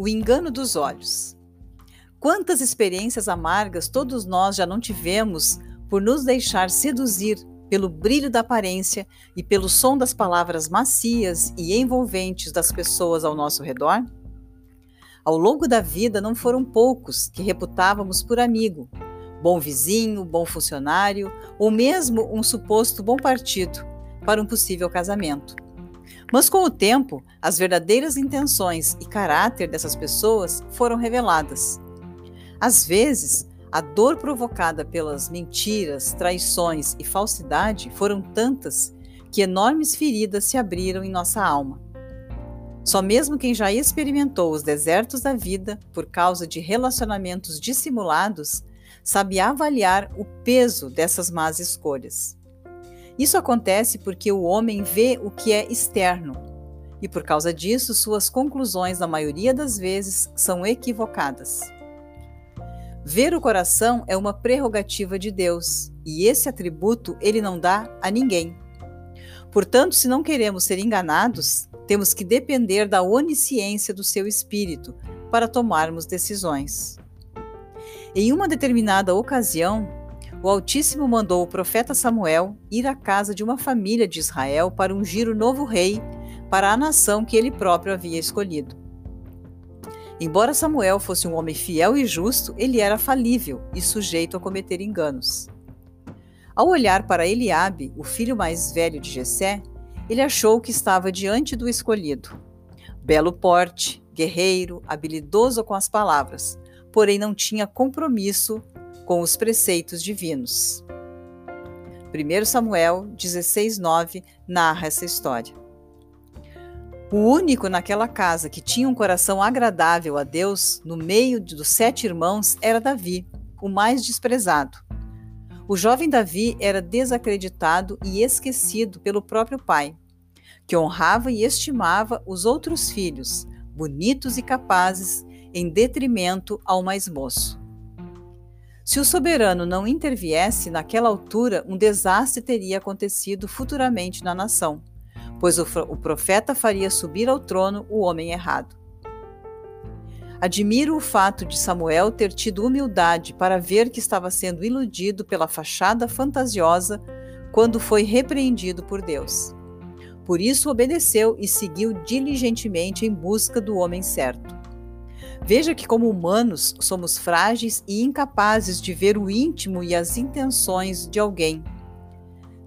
O engano dos olhos. Quantas experiências amargas todos nós já não tivemos por nos deixar seduzir pelo brilho da aparência e pelo som das palavras macias e envolventes das pessoas ao nosso redor? Ao longo da vida, não foram poucos que reputávamos por amigo, bom vizinho, bom funcionário ou mesmo um suposto bom partido para um possível casamento. Mas com o tempo, as verdadeiras intenções e caráter dessas pessoas foram reveladas. Às vezes, a dor provocada pelas mentiras, traições e falsidade foram tantas que enormes feridas se abriram em nossa alma. Só mesmo quem já experimentou os desertos da vida por causa de relacionamentos dissimulados sabe avaliar o peso dessas más escolhas. Isso acontece porque o homem vê o que é externo e, por causa disso, suas conclusões, na maioria das vezes, são equivocadas. Ver o coração é uma prerrogativa de Deus e esse atributo ele não dá a ninguém. Portanto, se não queremos ser enganados, temos que depender da onisciência do seu espírito para tomarmos decisões. Em uma determinada ocasião, o Altíssimo mandou o profeta Samuel ir à casa de uma família de Israel para ungir o novo rei para a nação que ele próprio havia escolhido. Embora Samuel fosse um homem fiel e justo, ele era falível e sujeito a cometer enganos. Ao olhar para Eliabe, o filho mais velho de Jessé, ele achou que estava diante do escolhido. Belo porte, guerreiro, habilidoso com as palavras, porém não tinha compromisso com os preceitos divinos. 1 Samuel 16:9 narra essa história. O único naquela casa que tinha um coração agradável a Deus, no meio dos sete irmãos, era Davi, o mais desprezado. O jovem Davi era desacreditado e esquecido pelo próprio pai, que honrava e estimava os outros filhos, bonitos e capazes, em detrimento ao mais moço. Se o soberano não interviesse naquela altura, um desastre teria acontecido futuramente na nação, pois o, o profeta faria subir ao trono o homem errado. Admiro o fato de Samuel ter tido humildade para ver que estava sendo iludido pela fachada fantasiosa quando foi repreendido por Deus. Por isso obedeceu e seguiu diligentemente em busca do homem certo. Veja que, como humanos, somos frágeis e incapazes de ver o íntimo e as intenções de alguém.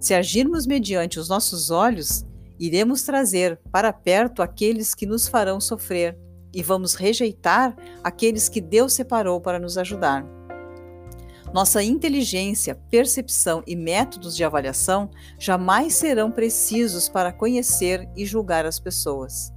Se agirmos mediante os nossos olhos, iremos trazer para perto aqueles que nos farão sofrer e vamos rejeitar aqueles que Deus separou para nos ajudar. Nossa inteligência, percepção e métodos de avaliação jamais serão precisos para conhecer e julgar as pessoas.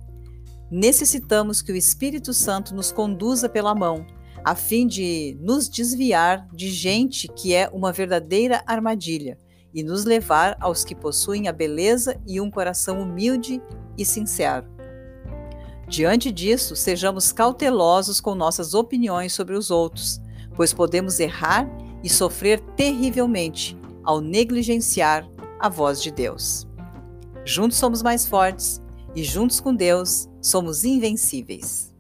Necessitamos que o Espírito Santo nos conduza pela mão, a fim de nos desviar de gente que é uma verdadeira armadilha e nos levar aos que possuem a beleza e um coração humilde e sincero. Diante disso, sejamos cautelosos com nossas opiniões sobre os outros, pois podemos errar e sofrer terrivelmente ao negligenciar a voz de Deus. Juntos somos mais fortes e juntos com Deus somos invencíveis.